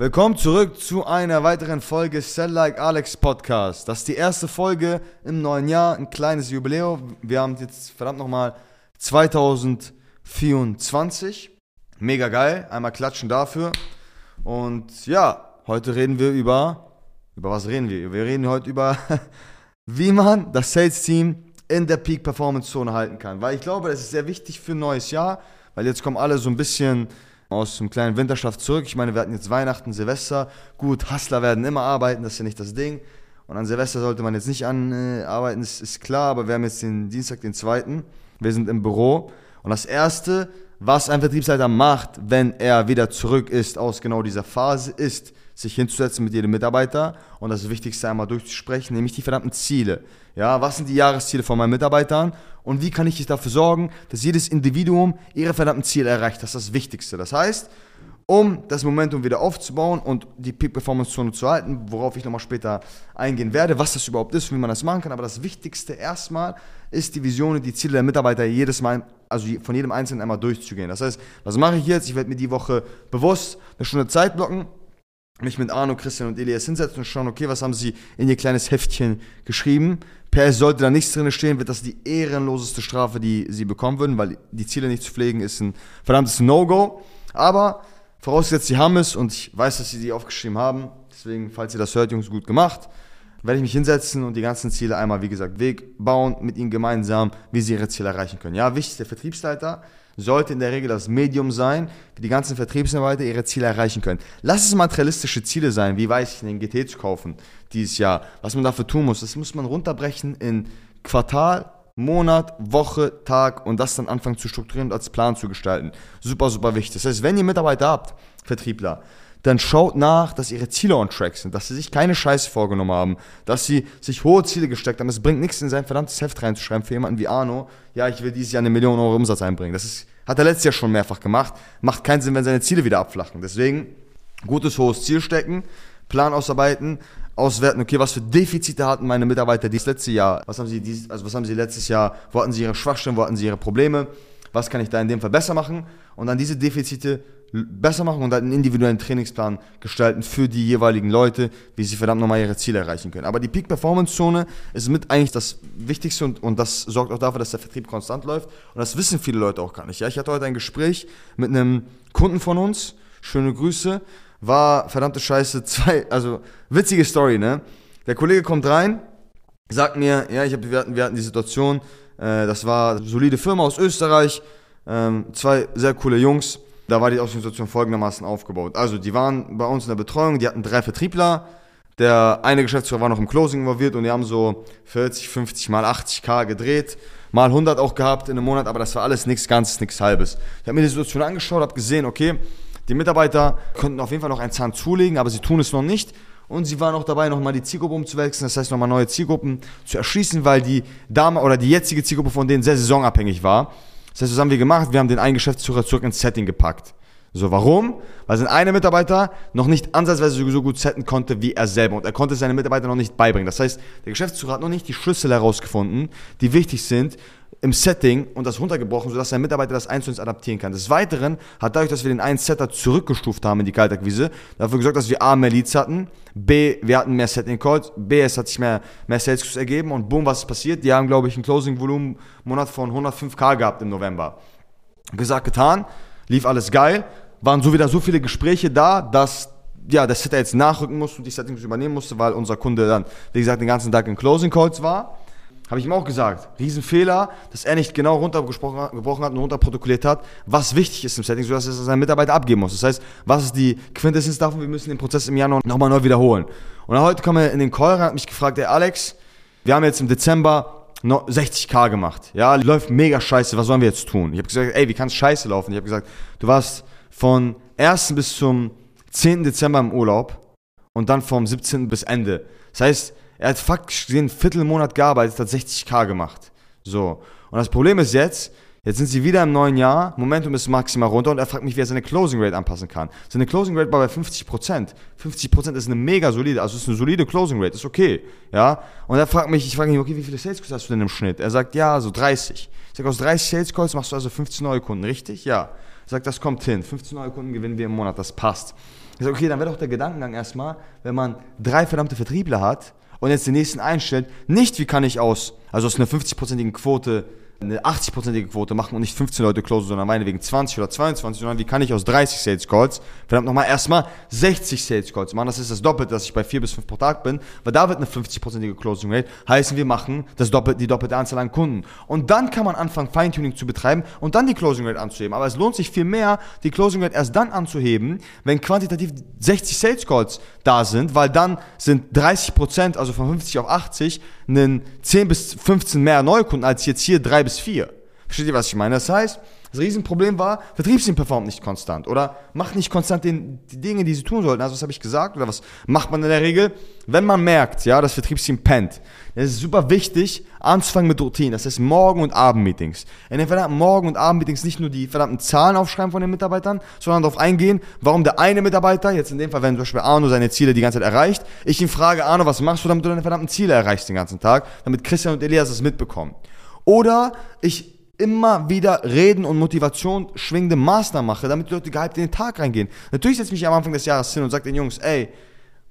Willkommen zurück zu einer weiteren Folge Sell Like Alex Podcast. Das ist die erste Folge im neuen Jahr, ein kleines Jubiläum. Wir haben jetzt verdammt nochmal 2024. Mega geil, einmal klatschen dafür. Und ja, heute reden wir über, über was reden wir? Wir reden heute über, wie man das Sales Team in der Peak Performance Zone halten kann. Weil ich glaube, das ist sehr wichtig für ein neues Jahr, weil jetzt kommen alle so ein bisschen aus dem kleinen Winterschlaf zurück. Ich meine, wir hatten jetzt Weihnachten, Silvester. Gut, Hustler werden immer arbeiten, das ist ja nicht das Ding. Und an Silvester sollte man jetzt nicht anarbeiten, das ist klar, aber wir haben jetzt den Dienstag, den zweiten. Wir sind im Büro. Und das Erste, was ein Vertriebsleiter macht, wenn er wieder zurück ist aus genau dieser Phase, ist, sich hinzusetzen mit jedem Mitarbeiter und das Wichtigste einmal durchzusprechen, nämlich die verdammten Ziele. Ja, was sind die Jahresziele von meinen Mitarbeitern und wie kann ich dafür sorgen, dass jedes Individuum ihre verdammten Ziele erreicht? Das ist das Wichtigste. Das heißt, um das Momentum wieder aufzubauen und die Peak Performance Zone zu halten, worauf ich nochmal später eingehen werde, was das überhaupt ist, wie man das machen kann. Aber das Wichtigste erstmal ist die Vision und die Ziele der Mitarbeiter jedes Mal, also von jedem Einzelnen einmal durchzugehen. Das heißt, was mache ich jetzt? Ich werde mir die Woche bewusst eine Stunde Zeit blocken, mich mit Arno, Christian und Elias hinsetzen und schauen, okay, was haben sie in ihr kleines Heftchen geschrieben. Per sollte da nichts drin stehen, wird das die ehrenloseste Strafe, die sie bekommen würden, weil die Ziele nicht zu pflegen ist ein verdammtes No-Go. Aber vorausgesetzt, sie haben es und ich weiß, dass sie die aufgeschrieben haben. Deswegen, falls ihr das hört, Jungs, gut gemacht. Werde ich mich hinsetzen und die ganzen Ziele einmal, wie gesagt, Weg bauen mit ihnen gemeinsam, wie sie ihre Ziele erreichen können. Ja, wichtig, der Vertriebsleiter sollte in der Regel das Medium sein, wie die ganzen Vertriebsarbeiter ihre Ziele erreichen können. Lass es materialistische Ziele sein, wie weiß ich, einen GT zu kaufen dieses Jahr. Was man dafür tun muss, das muss man runterbrechen in Quartal, Monat, Woche, Tag und das dann anfangen zu strukturieren und als Plan zu gestalten. Super, super wichtig. Das heißt, wenn ihr Mitarbeiter habt, Vertriebler, dann schaut nach, dass ihre Ziele on track sind, dass sie sich keine Scheiße vorgenommen haben, dass sie sich hohe Ziele gesteckt haben. Es bringt nichts, in sein verdammtes Heft reinzuschreiben für jemanden wie Arno, ja, ich will dieses Jahr eine Million Euro Umsatz einbringen. Das ist, hat er letztes Jahr schon mehrfach gemacht. Macht keinen Sinn, wenn seine Ziele wieder abflachen. Deswegen, gutes, hohes Ziel stecken, Plan ausarbeiten, auswerten, okay, was für Defizite hatten meine Mitarbeiter dieses letzte Jahr, was haben sie dieses, also was haben sie letztes Jahr, wo hatten sie ihre Schwachstellen, wo hatten sie ihre Probleme, was kann ich da in dem Fall besser machen und dann diese Defizite besser machen und einen individuellen Trainingsplan gestalten für die jeweiligen Leute, wie sie verdammt nochmal ihre Ziele erreichen können. Aber die Peak Performance Zone ist mit eigentlich das Wichtigste und, und das sorgt auch dafür, dass der Vertrieb konstant läuft. Und das wissen viele Leute auch gar nicht. Ja, ich hatte heute ein Gespräch mit einem Kunden von uns. Schöne Grüße. War verdammte Scheiße, zwei, also witzige Story, ne? Der Kollege kommt rein, sagt mir, ja, ich hab, wir, hatten, wir hatten die Situation, äh, das war eine solide Firma aus Österreich, ähm, zwei sehr coole Jungs da war die Ausgangssituation folgendermaßen aufgebaut. Also die waren bei uns in der Betreuung, die hatten drei Vertriebler, der eine Geschäftsführer war noch im Closing involviert und die haben so 40, 50 mal 80k gedreht, mal 100 auch gehabt in einem Monat, aber das war alles nichts Ganzes, nichts Halbes. Ich habe mir die Situation angeschaut, habe gesehen, okay, die Mitarbeiter könnten auf jeden Fall noch einen Zahn zulegen, aber sie tun es noch nicht. Und sie waren auch dabei, nochmal die Zielgruppe umzuwechseln, das heißt nochmal neue Zielgruppen zu erschließen, weil die Dame oder die jetzige Zielgruppe von denen sehr saisonabhängig war. Das heißt, was haben wir gemacht? Wir haben den einen Geschäftsführer zurück ins Setting gepackt. So, warum? Weil sein einer Mitarbeiter noch nicht ansatzweise so gut setten konnte wie er selber und er konnte seine Mitarbeiter noch nicht beibringen. Das heißt, der Geschäftsführer hat noch nicht die Schlüssel herausgefunden, die wichtig sind im Setting und das runtergebrochen, sodass sein Mitarbeiter das eins zu eins adaptieren kann. Des Weiteren hat dadurch, dass wir den einen Setter zurückgestuft haben in die Kaltakquise, dafür gesorgt, dass wir A, mehr Leads hatten, B, wir hatten mehr Setting Calls, B, es hat sich mehr, mehr Sales Calls ergeben und boom, was ist passiert? Die haben, glaube ich, ein Closing-Volumen Monat von 105k gehabt im November. Gesagt, getan, lief alles geil, waren so wieder so viele Gespräche da, dass ja, der Setter jetzt nachrücken musste und die Settings übernehmen musste, weil unser Kunde dann, wie gesagt, den ganzen Tag in Closing Calls war. Habe ich ihm auch gesagt. Riesenfehler, dass er nicht genau runtergebrochen hat und runterprotokolliert hat, was wichtig ist im Setting, sodass er seinen Mitarbeiter abgeben muss. Das heißt, was ist die Quintessenz davon? Wir müssen den Prozess im Januar nochmal neu wiederholen. Und heute kam er in den Call rein, hat mich gefragt, ey Alex, wir haben jetzt im Dezember 60k gemacht. Ja, läuft mega scheiße, was sollen wir jetzt tun? Ich habe gesagt, ey, wie kann es scheiße laufen? Ich habe gesagt, du warst von 1. bis zum 10. Dezember im Urlaub und dann vom 17. bis Ende. Das heißt, er hat faktisch den Viertelmonat gearbeitet, hat 60k gemacht. So. Und das Problem ist jetzt, jetzt sind sie wieder im neuen Jahr, Momentum ist maximal runter und er fragt mich, wie er seine Closing Rate anpassen kann. Seine Closing Rate war bei 50%. 50% ist eine mega solide, also ist eine solide Closing Rate, ist okay. Ja. Und er fragt mich, ich frage ihn, okay, wie viele Sales Calls hast du denn im Schnitt? Er sagt, ja, so 30. Ich sage, aus 30 Sales Calls machst du also 15 neue Kunden, richtig? Ja. Er sagt, das kommt hin. 15 neue Kunden gewinnen wir im Monat, das passt. Ich sage, okay, dann wäre doch der Gedankengang erstmal, wenn man drei verdammte Vertriebler hat und jetzt den nächsten einstellt, nicht wie kann ich aus, also aus einer 50-prozentigen Quote eine 80-prozentige Quote machen und nicht 15 Leute closen, sondern meinetwegen 20 oder 22, sondern wie kann ich aus 30 Sales Calls verdammt nochmal erstmal 60 Sales Calls machen. Das ist das Doppelte, dass ich bei 4 bis 5 pro Tag bin, weil da wird eine 50-prozentige Closing Rate heißen, wir machen das Doppel, die doppelte Anzahl an Kunden. Und dann kann man anfangen, Feintuning zu betreiben und dann die Closing Rate anzuheben. Aber es lohnt sich viel mehr, die Closing Rate erst dann anzuheben, wenn quantitativ 60 Sales Calls da sind, weil dann sind 30 Prozent, also von 50 auf 80, einen 10 bis 15 mehr Neukunden als jetzt hier 3 bis 4. Versteht ihr, was ich meine? Das heißt, das Riesenproblem war, Vertriebsteam performt nicht konstant oder macht nicht konstant den, die Dinge, die sie tun sollten. Also was habe ich gesagt oder was macht man in der Regel? Wenn man merkt, ja, das Vertriebsteam pennt, dann ist es super wichtig, anzufangen mit Routinen. Das heißt Morgen- und Abendmeetings. In den verdammten Morgen- und Abendmeetings nicht nur die verdammten Zahlen aufschreiben von den Mitarbeitern, sondern darauf eingehen, warum der eine Mitarbeiter, jetzt in dem Fall, wenn zum Beispiel Arno seine Ziele die ganze Zeit erreicht, ich ihn frage, Arno, was machst du, damit du deine verdammten Ziele erreichst den ganzen Tag, damit Christian und Elias das mitbekommen. Oder ich immer wieder Reden und Motivation schwingende Maßnahmen mache, damit die Leute gehypt in den Tag reingehen. Natürlich setze ich mich am Anfang des Jahres hin und sage den Jungs, ey,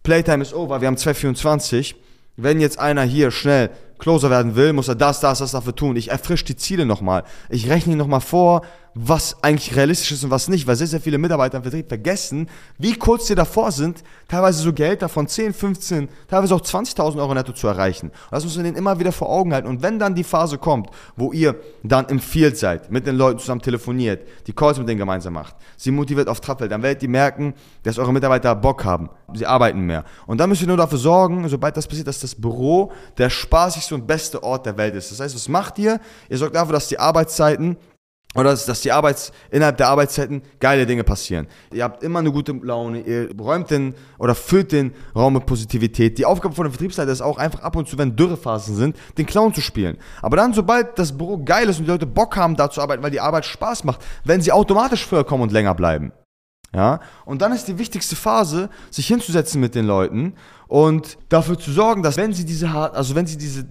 Playtime is over, wir haben 224. Wenn jetzt einer hier schnell Closer werden will, muss er das, das, das dafür tun. Ich erfrische die Ziele nochmal. Ich rechne ihn nochmal vor, was eigentlich realistisch ist und was nicht, weil sehr, sehr viele Mitarbeiter im Vertrieb vergessen, wie kurz sie davor sind, teilweise so Geld davon 10, 15, teilweise auch 20.000 Euro netto zu erreichen. Und das muss man denen immer wieder vor Augen halten. Und wenn dann die Phase kommt, wo ihr dann im Field seid, mit den Leuten zusammen telefoniert, die Calls mit denen gemeinsam macht, sie motiviert auf Trab dann werdet ihr merken, dass eure Mitarbeiter Bock haben. Sie arbeiten mehr. Und dann müsst ihr nur dafür sorgen, sobald das passiert, dass das Büro der spaßigste und beste Ort der Welt ist. Das heißt, was macht ihr? Ihr sorgt dafür, dass die Arbeitszeiten oder dass, dass die Arbeits, innerhalb der Arbeitszeiten geile Dinge passieren. Ihr habt immer eine gute Laune, ihr räumt den oder füllt den Raum mit Positivität. Die Aufgabe von der Vertriebsleiter ist auch einfach ab und zu, wenn Dürrephasen sind, den Clown zu spielen. Aber dann, sobald das Büro geil ist und die Leute Bock haben, da zu arbeiten, weil die Arbeit Spaß macht, werden sie automatisch früher kommen und länger bleiben. Ja? Und dann ist die wichtigste Phase, sich hinzusetzen mit den Leuten und dafür zu sorgen, dass wenn sie diese, also wenn sie diese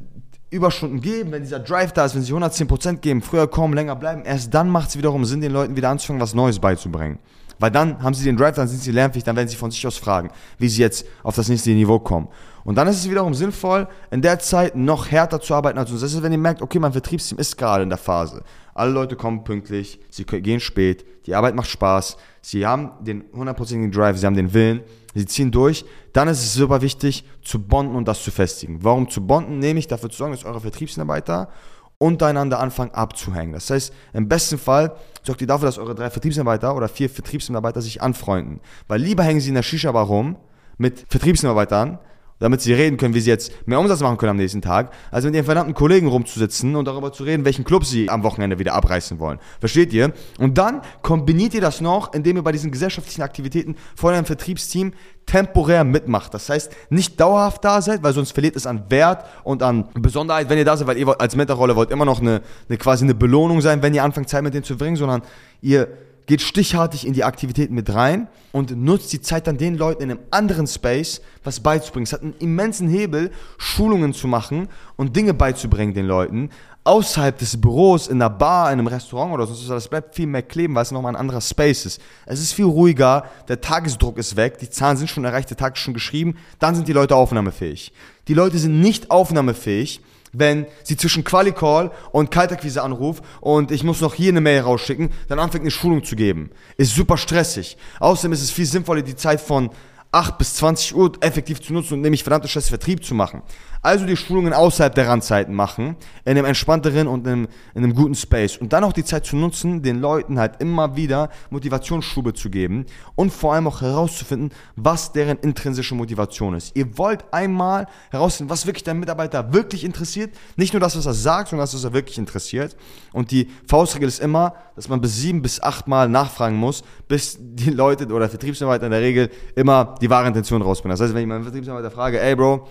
Überstunden geben, wenn dieser Drive da ist, wenn sie 110% geben, früher kommen, länger bleiben, erst dann macht es wiederum Sinn, den Leuten wieder anzufangen, was Neues beizubringen. Weil dann haben sie den Drive, dann sind sie lernfähig, dann werden sie von sich aus fragen, wie sie jetzt auf das nächste Niveau kommen. Und dann ist es wiederum sinnvoll, in der Zeit noch härter zu arbeiten als uns. Das ist, wenn ihr merkt, okay, mein Vertriebsteam ist gerade in der Phase. Alle Leute kommen pünktlich, sie gehen spät, die Arbeit macht Spaß, sie haben den hundertprozentigen Drive, sie haben den Willen, sie ziehen durch, dann ist es super wichtig zu bonden und das zu festigen. Warum zu bonden? Nämlich dafür zu sorgen, dass eure Vertriebsmitarbeiter untereinander anfangen abzuhängen. Das heißt, im besten Fall sorgt ihr dafür, dass eure drei Vertriebsmitarbeiter oder vier Vertriebsmitarbeiter sich anfreunden. Weil lieber hängen sie in der Shisha-Bar rum mit Vertriebsmitarbeitern, damit sie reden können, wie sie jetzt mehr Umsatz machen können am nächsten Tag, als mit ihren verdammten Kollegen rumzusitzen und darüber zu reden, welchen Club sie am Wochenende wieder abreißen wollen. Versteht ihr? Und dann kombiniert ihr das noch, indem ihr bei diesen gesellschaftlichen Aktivitäten vor eurem Vertriebsteam temporär mitmacht. Das heißt, nicht dauerhaft da seid, weil sonst verliert es an Wert und an Besonderheit, wenn ihr da seid, weil ihr als Mentorrolle wollt immer noch eine, eine quasi eine Belohnung sein, wenn ihr anfangt Zeit mit denen zu verbringen, sondern ihr geht stichhartig in die Aktivitäten mit rein und nutzt die Zeit dann den Leuten in einem anderen Space was beizubringen. Es hat einen immensen Hebel, Schulungen zu machen und Dinge beizubringen den Leuten. Außerhalb des Büros, in einer Bar, in einem Restaurant oder so, das bleibt viel mehr kleben, weil es nochmal ein anderer Space ist. Es ist viel ruhiger, der Tagesdruck ist weg, die Zahlen sind schon erreicht, der Tag ist schon geschrieben, dann sind die Leute aufnahmefähig. Die Leute sind nicht aufnahmefähig, wenn sie zwischen Quali-Call und Kaltakquise anruft und ich muss noch hier eine Mail rausschicken, dann anfängt eine Schulung zu geben. Ist super stressig. Außerdem ist es viel sinnvoller, die Zeit von 8 bis 20 Uhr effektiv zu nutzen und nämlich verdammte Scheiße Vertrieb zu machen. Also die Schulungen außerhalb der Randzeiten machen, in einem entspannteren und in einem, in einem guten Space. Und dann auch die Zeit zu nutzen, den Leuten halt immer wieder Motivationsschube zu geben und vor allem auch herauszufinden, was deren intrinsische Motivation ist. Ihr wollt einmal herausfinden, was wirklich dein Mitarbeiter wirklich interessiert. Nicht nur das, was er sagt, sondern das, was er wirklich interessiert. Und die Faustregel ist immer, dass man bis sieben bis acht Mal nachfragen muss, bis die Leute oder Vertriebsmitarbeiter in der Regel immer die wahre Intention rausbringen. Das heißt, wenn ich meinen Vertriebsmitarbeiter frage, ey Bro,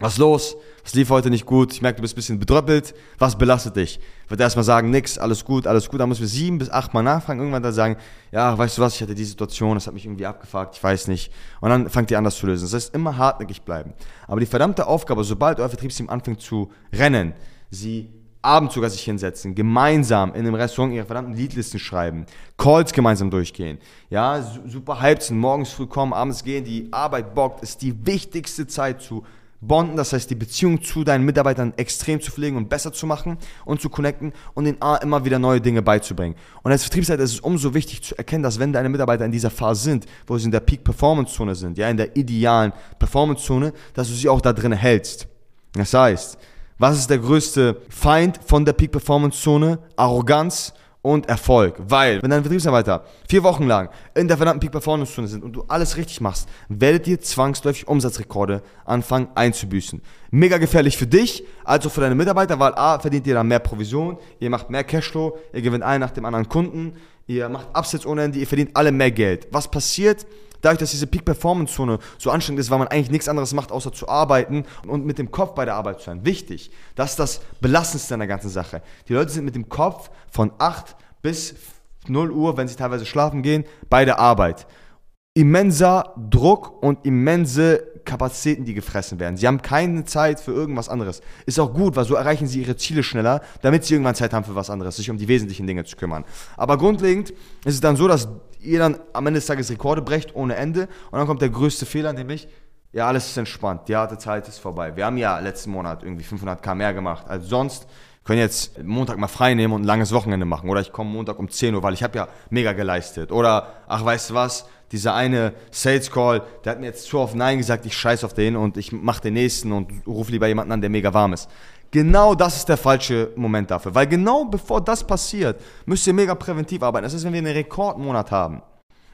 was los? Was lief heute nicht gut? Ich merke, du bist ein bisschen bedröppelt. Was belastet dich? Wird erstmal sagen, nix, alles gut, alles gut. Dann muss wir sieben bis acht Mal nachfragen. Irgendwann dann sagen, ja, weißt du was, ich hatte die Situation, das hat mich irgendwie abgefragt, ich weiß nicht. Und dann fangt ihr an, das zu lösen. Das heißt, immer hartnäckig bleiben. Aber die verdammte Aufgabe, sobald euer Vertriebsteam anfängt zu rennen, sie abends sogar sich hinsetzen, gemeinsam in einem Restaurant ihre verdammten Liedlisten schreiben, Calls gemeinsam durchgehen, ja, super hyped sind, morgens früh kommen, abends gehen, die Arbeit bockt, ist die wichtigste Zeit zu bonden, das heißt die Beziehung zu deinen Mitarbeitern extrem zu pflegen und besser zu machen und zu connecten und ihnen immer wieder neue Dinge beizubringen. Und als Vertriebsleiter ist es umso wichtig zu erkennen, dass wenn deine Mitarbeiter in dieser Phase sind, wo sie in der Peak-Performance-Zone sind, ja, in der idealen Performance-Zone, dass du sie auch da drin hältst. Das heißt, was ist der größte Feind von der Peak-Performance-Zone? Arroganz und Erfolg. Weil, wenn deine Vertriebsarbeiter vier Wochen lang in der verdammten Peak-Performance-Zone sind und du alles richtig machst, werdet ihr zwangsläufig Umsatzrekorde anfangen einzubüßen. Mega gefährlich für dich, also für deine Mitarbeiter, weil A, verdient ihr dann mehr Provision, ihr macht mehr Cashflow, ihr gewinnt einen nach dem anderen Kunden, ihr macht Upsets ohne Ende, ihr verdient alle mehr Geld. Was passiert? Dadurch, dass diese Peak-Performance-Zone so anstrengend ist, weil man eigentlich nichts anderes macht, außer zu arbeiten und mit dem Kopf bei der Arbeit zu sein. Wichtig, das ist das Belastendste an der ganzen Sache. Die Leute sind mit dem Kopf von 8 bis 0 Uhr, wenn sie teilweise schlafen gehen, bei der Arbeit. Immenser Druck und immense Kapazitäten, die gefressen werden. Sie haben keine Zeit für irgendwas anderes. Ist auch gut, weil so erreichen sie ihre Ziele schneller, damit sie irgendwann Zeit haben für was anderes, sich um die wesentlichen Dinge zu kümmern. Aber grundlegend ist es dann so, dass ihr dann am Ende des Tages Rekorde brecht ohne Ende und dann kommt der größte Fehler, nämlich, ja, alles ist entspannt, die harte Zeit ist vorbei. Wir haben ja letzten Monat irgendwie 500k mehr gemacht als sonst. Können jetzt Montag mal frei nehmen und ein langes Wochenende machen. Oder ich komme Montag um 10 Uhr, weil ich habe ja mega geleistet. Oder, ach, weißt du was, dieser eine Sales Call, der hat mir jetzt zu oft Nein gesagt, ich scheiß auf den und ich mache den nächsten und rufe lieber jemanden an, der mega warm ist. Genau das ist der falsche Moment dafür. Weil genau bevor das passiert, müsst ihr mega präventiv arbeiten. Das ist, wenn wir einen Rekordmonat haben.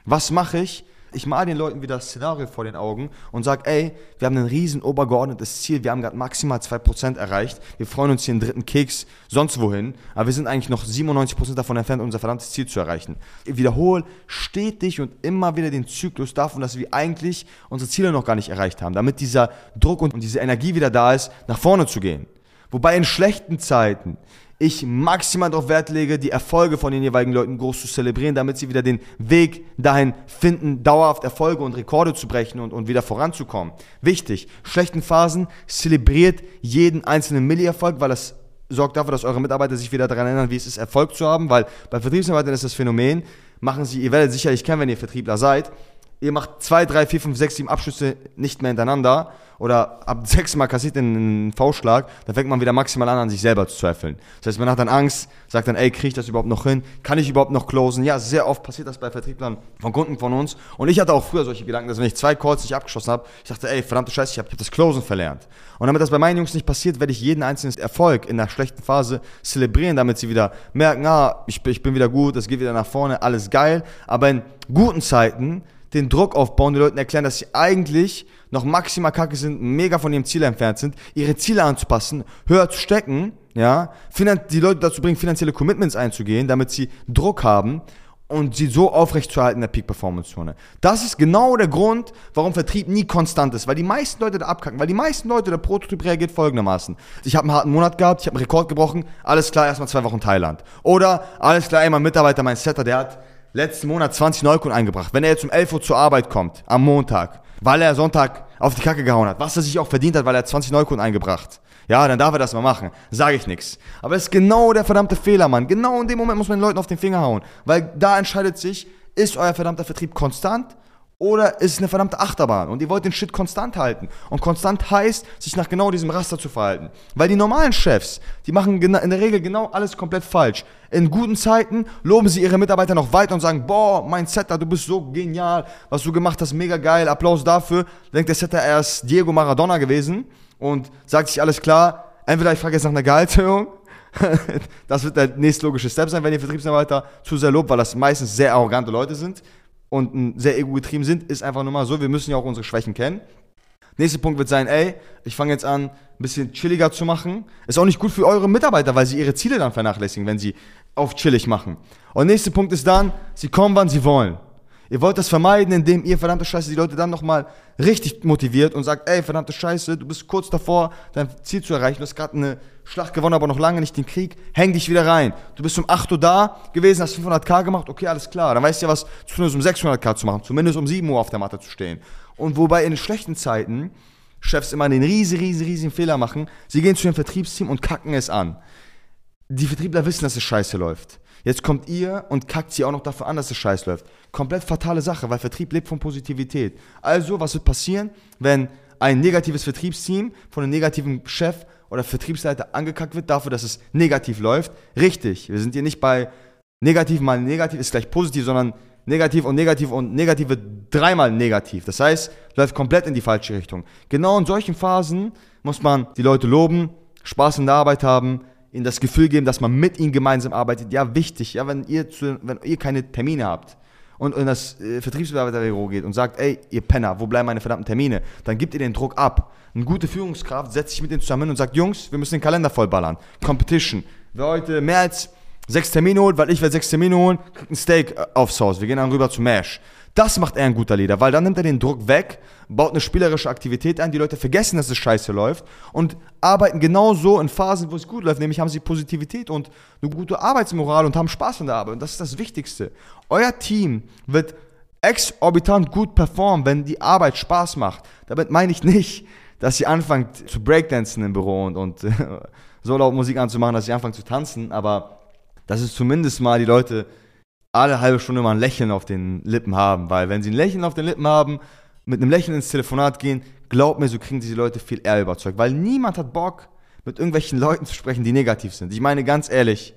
Was mache ich? Ich mal den Leuten wieder das Szenario vor den Augen und sage, ey, wir haben ein riesen obergeordnetes Ziel, wir haben gerade maximal 2% erreicht, wir freuen uns hier einen dritten Keks sonst wohin, aber wir sind eigentlich noch 97% davon entfernt, unser verdammtes Ziel zu erreichen. Ich wiederhole stetig und immer wieder den Zyklus davon, dass wir eigentlich unsere Ziele noch gar nicht erreicht haben, damit dieser Druck und diese Energie wieder da ist, nach vorne zu gehen. Wobei in schlechten Zeiten ich maximal darauf Wert lege, die Erfolge von den jeweiligen Leuten groß zu zelebrieren, damit sie wieder den Weg dahin finden, dauerhaft Erfolge und Rekorde zu brechen und, und wieder voranzukommen. Wichtig, schlechten Phasen zelebriert jeden einzelnen Milli-Erfolg, weil das sorgt dafür, dass eure Mitarbeiter sich wieder daran erinnern, wie es ist, Erfolg zu haben, weil bei Vertriebsmitarbeitern ist das Phänomen, machen sie, ihr werdet sicherlich kennen, wenn ihr Vertriebler seid, ihr macht zwei, drei, vier, fünf, sechs, sieben Abschlüsse nicht mehr hintereinander oder ab sechs Mal kassiert einen V-Schlag, dann fängt man wieder maximal an, an sich selber zu zweifeln. Das heißt, man hat dann Angst, sagt dann, ey, kriege ich das überhaupt noch hin? Kann ich überhaupt noch closen? Ja, sehr oft passiert das bei Vertrieblern von Kunden von uns. Und ich hatte auch früher solche Gedanken, dass wenn ich zwei Calls nicht abgeschlossen habe, ich dachte, ey, verdammte Scheiße, ich habe hab das Closen verlernt. Und damit das bei meinen Jungs nicht passiert, werde ich jeden einzelnen Erfolg in der schlechten Phase zelebrieren, damit sie wieder merken, ah, ich, ich bin wieder gut, es geht wieder nach vorne, alles geil. Aber in guten Zeiten den Druck aufbauen, den Leuten erklären, dass sie eigentlich noch maximal kacke sind, mega von ihrem Ziel entfernt sind, ihre Ziele anzupassen, höher zu stecken, ja, die Leute dazu bringen, finanzielle Commitments einzugehen, damit sie Druck haben und sie so aufrechtzuerhalten in der Peak-Performance-Zone. Das ist genau der Grund, warum Vertrieb nie konstant ist, weil die meisten Leute da abkacken, weil die meisten Leute, der Prototyp reagiert folgendermaßen. Ich habe einen harten Monat gehabt, ich habe einen Rekord gebrochen, alles klar, erstmal zwei Wochen Thailand. Oder, alles klar, ey, mein Mitarbeiter, mein Setter, der hat letzten Monat 20 Neukunden eingebracht. Wenn er jetzt um 11 Uhr zur Arbeit kommt, am Montag, weil er Sonntag auf die Kacke gehauen hat, was er sich auch verdient hat, weil er 20 Neukunden eingebracht. Ja, dann darf er das mal machen. Sage ich nichts. Aber es ist genau der verdammte Fehler, Mann. Genau in dem Moment muss man den Leuten auf den Finger hauen. Weil da entscheidet sich, ist euer verdammter Vertrieb konstant oder ist es eine verdammte Achterbahn und ihr wollt den Shit konstant halten. Und konstant heißt, sich nach genau diesem Raster zu verhalten. Weil die normalen Chefs, die machen in der Regel genau alles komplett falsch. In guten Zeiten loben sie ihre Mitarbeiter noch weiter und sagen, boah, mein Setter, du bist so genial, was du gemacht hast, mega geil, Applaus dafür. Denkt der Setter, er ist Diego Maradona gewesen und sagt sich alles klar, entweder ich frage jetzt nach einer Gehaltserhöhung das wird der nächstlogische Step sein, wenn ihr Vertriebsarbeiter zu sehr lobt, weil das meistens sehr arrogante Leute sind und sehr ego-getrieben sind, ist einfach nur mal so, wir müssen ja auch unsere Schwächen kennen. Nächster Punkt wird sein, ey, ich fange jetzt an, ein bisschen chilliger zu machen. Ist auch nicht gut für eure Mitarbeiter, weil sie ihre Ziele dann vernachlässigen, wenn sie auf chillig machen. Und nächster Punkt ist dann, sie kommen, wann sie wollen. Ihr wollt das vermeiden, indem ihr verdammte Scheiße die Leute dann nochmal richtig motiviert und sagt, ey, verdammte Scheiße, du bist kurz davor, dein Ziel zu erreichen, du hast gerade eine Schlacht gewonnen, aber noch lange nicht den Krieg, häng dich wieder rein. Du bist um 8 Uhr da gewesen, hast 500k gemacht, okay, alles klar, dann weißt du ja, was zumindest um 600k zu machen, zumindest um 7 Uhr auf der Matte zu stehen. Und wobei in schlechten Zeiten Chefs immer den riesen, riesen, riesen Fehler machen, sie gehen zu ihrem Vertriebsteam und kacken es an. die Vertriebler wissen, dass es scheiße läuft. Jetzt kommt ihr und kackt sie auch noch dafür an, dass es scheiße läuft. Komplett fatale Sache, weil Vertrieb lebt von Positivität. Also, was wird passieren, wenn ein negatives Vertriebsteam von einem negativen Chef oder Vertriebsleiter angekackt wird dafür, dass es negativ läuft? Richtig. Wir sind hier nicht bei negativ mal negativ ist gleich positiv, sondern negativ und negativ und negative dreimal negativ. Das heißt, läuft komplett in die falsche Richtung. Genau in solchen Phasen muss man die Leute loben, Spaß in der Arbeit haben, ihnen das Gefühl geben, dass man mit ihnen gemeinsam arbeitet. Ja, wichtig, ja, wenn ihr, zu, wenn ihr keine Termine habt und in das äh, Vertriebsbearbeiterbüro geht und sagt, ey, ihr Penner, wo bleiben meine verdammten Termine? Dann gibt ihr den Druck ab. Eine gute Führungskraft setzt sich mit denen zusammen und sagt, Jungs, wir müssen den Kalender vollballern. Competition. Wer heute mehr als sechs Termine holt, weil ich werde sechs Termine holen, kriegt ein Steak äh, aufs Haus. Wir gehen dann rüber zu Mash. Das macht er ein guter Leader, weil dann nimmt er den Druck weg, baut eine spielerische Aktivität ein, die Leute vergessen, dass es scheiße läuft und arbeiten genauso in Phasen, wo es gut läuft, nämlich haben sie Positivität und eine gute Arbeitsmoral und haben Spaß an der Arbeit und das ist das Wichtigste. Euer Team wird exorbitant gut performen, wenn die Arbeit Spaß macht. Damit meine ich nicht, dass sie anfangt zu Breakdancen im Büro und, und so laut Musik anzumachen, dass sie anfangen zu tanzen, aber dass es zumindest mal die Leute alle halbe Stunde mal ein Lächeln auf den Lippen haben. Weil wenn sie ein Lächeln auf den Lippen haben, mit einem Lächeln ins Telefonat gehen, glaub mir, so kriegen diese Leute viel eher überzeugt. Weil niemand hat Bock, mit irgendwelchen Leuten zu sprechen, die negativ sind. Ich meine ganz ehrlich,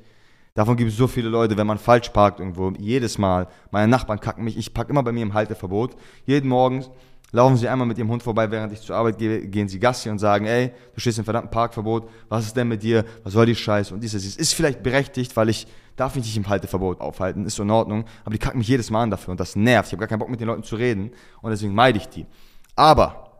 davon gibt es so viele Leute, wenn man falsch parkt irgendwo, jedes Mal, meine Nachbarn kacken mich, ich parke immer bei mir im Halteverbot, jeden Morgen Laufen Sie einmal mit Ihrem Hund vorbei, während ich zur Arbeit gehe, gehen Sie Gassi und sagen, ey, du stehst im verdammten Parkverbot, was ist denn mit dir, was soll die Scheiße? Und dieses, ist vielleicht berechtigt, weil ich darf mich nicht im Halteverbot aufhalten, ist so in Ordnung, aber die kacken mich jedes Mal an dafür und das nervt, ich habe gar keinen Bock mit den Leuten zu reden und deswegen meide ich die. Aber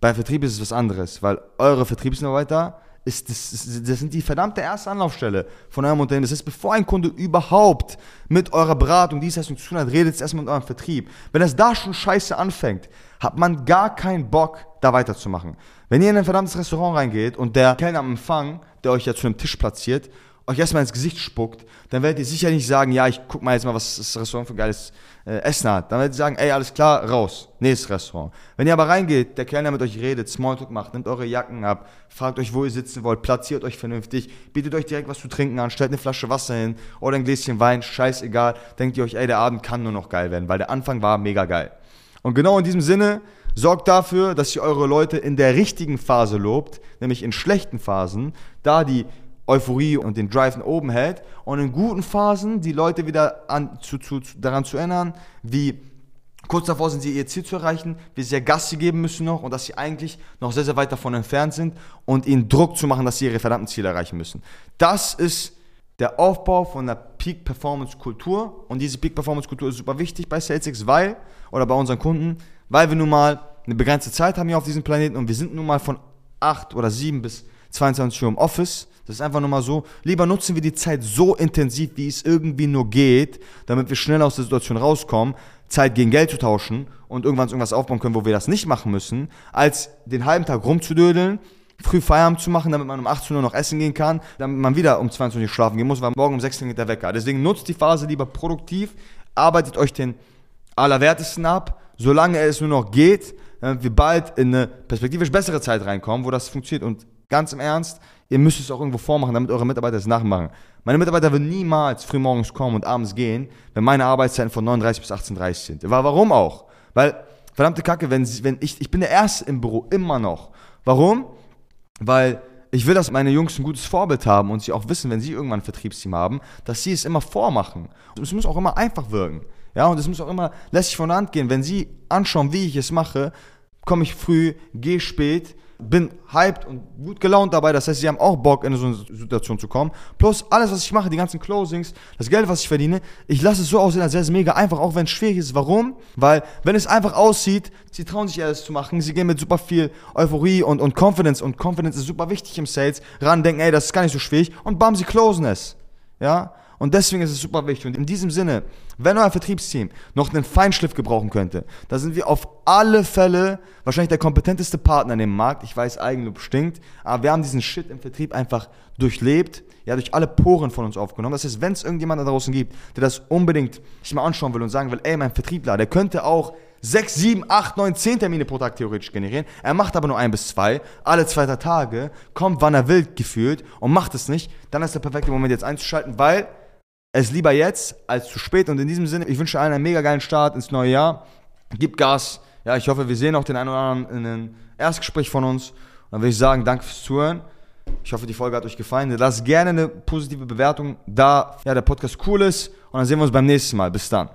beim Vertrieb ist es was anderes, weil eure Vertriebsmitarbeiter ist, das, das sind die verdammte erste Anlaufstelle von eurem Unternehmen. Das ist, bevor ein Kunde überhaupt mit eurer Beratung, Dienstleistung zu tun hat, redet es erstmal mit eurem Vertrieb. Wenn das da schon scheiße anfängt, hat man gar keinen Bock, da weiterzumachen. Wenn ihr in ein verdammtes Restaurant reingeht und der Kellner am Empfang, der euch ja zu einem Tisch platziert, euch erstmal ins Gesicht spuckt, dann werdet ihr sicher nicht sagen, ja, ich guck mal jetzt mal, was das Restaurant für geiles äh, Essen hat. Dann werdet ihr sagen, ey, alles klar, raus, nächstes Restaurant. Wenn ihr aber reingeht, der Kellner mit euch redet, Smalltalk macht, nimmt eure Jacken ab, fragt euch, wo ihr sitzen wollt, platziert euch vernünftig, bietet euch direkt was zu trinken an, stellt eine Flasche Wasser hin oder ein Gläschen Wein, scheißegal, denkt ihr euch, ey, der Abend kann nur noch geil werden, weil der Anfang war mega geil. Und genau in diesem Sinne, sorgt dafür, dass ihr eure Leute in der richtigen Phase lobt, nämlich in schlechten Phasen, da die Euphorie und den Drive nach oben hält und in guten Phasen die Leute wieder an, zu, zu, daran zu erinnern, wie kurz davor sind sie ihr Ziel zu erreichen, wie sie ja Gas geben müssen noch und dass sie eigentlich noch sehr, sehr weit davon entfernt sind und ihnen Druck zu machen, dass sie ihre verdammten Ziele erreichen müssen. Das ist der Aufbau von einer Peak Performance Kultur und diese Peak Performance Kultur ist super wichtig bei SalesX, weil, oder bei unseren Kunden, weil wir nun mal eine begrenzte Zeit haben hier auf diesem Planeten und wir sind nun mal von 8 oder 7 bis 22 Uhr im Office das ist einfach nur mal so. Lieber nutzen wir die Zeit so intensiv, wie es irgendwie nur geht, damit wir schnell aus der Situation rauskommen, Zeit gegen Geld zu tauschen und irgendwann irgendwas aufbauen können, wo wir das nicht machen müssen, als den halben Tag rumzudödeln, früh Feierabend zu machen, damit man um 18 Uhr noch essen gehen kann, damit man wieder um 22 Uhr schlafen gehen muss, weil morgen um 16 Uhr der Wecker. Deswegen nutzt die Phase lieber produktiv, arbeitet euch den Allerwertesten ab, solange es nur noch geht, damit wir bald in eine perspektivisch bessere Zeit reinkommen, wo das funktioniert. Und ganz im Ernst, ihr müsst es auch irgendwo vormachen, damit eure Mitarbeiter es nachmachen. Meine Mitarbeiter würden niemals früh morgens kommen und abends gehen, wenn meine Arbeitszeiten von 39 bis 18.30 sind. Warum auch? Weil, verdammte Kacke, wenn, wenn ich, ich bin der Erste im Büro, immer noch. Warum? Weil ich will, dass meine Jungs ein gutes Vorbild haben und sie auch wissen, wenn sie irgendwann ein Vertriebsteam haben, dass sie es immer vormachen. Es muss auch immer einfach wirken. Ja, und es muss auch immer lässig von der Hand gehen. Wenn sie anschauen, wie ich es mache, komme ich früh, gehe spät, bin hyped und gut gelaunt dabei. Das heißt, sie haben auch Bock, in so eine Situation zu kommen. Plus alles, was ich mache, die ganzen Closings, das Geld, was ich verdiene, ich lasse es so aussehen, als wäre es mega einfach, auch wenn es schwierig ist. Warum? Weil, wenn es einfach aussieht, sie trauen sich alles zu machen, sie gehen mit super viel Euphorie und, und Confidence und Confidence ist super wichtig im Sales, ran denken, ey, das ist gar nicht so schwierig und bam, sie closen es. Ja? Und deswegen ist es super wichtig. Und in diesem Sinne, wenn euer Vertriebsteam noch einen Feinschliff gebrauchen könnte, da sind wir auf alle Fälle wahrscheinlich der kompetenteste Partner in dem Markt. Ich weiß, Eigenlob stinkt, aber wir haben diesen Shit im Vertrieb einfach durchlebt, ja, durch alle Poren von uns aufgenommen. Das heißt, wenn es irgendjemand da draußen gibt, der das unbedingt sich mal anschauen will und sagen will, ey, mein Vertriebler, der könnte auch 6, 7, 8, 9, 10 Termine pro Tag theoretisch generieren. Er macht aber nur ein bis zwei, alle zwei Tage, kommt wann er will gefühlt und macht es nicht. Dann ist der perfekte Moment jetzt einzuschalten, weil es lieber jetzt als zu spät. Und in diesem Sinne, ich wünsche allen einen mega geilen Start ins neue Jahr. Gib Gas. Ja, ich hoffe, wir sehen auch den einen oder anderen in einem Erstgespräch von uns. Und dann würde ich sagen, danke fürs Zuhören. Ich hoffe, die Folge hat euch gefallen. Lasst gerne eine positive Bewertung da, ja, der Podcast cool ist. Und dann sehen wir uns beim nächsten Mal. Bis dann.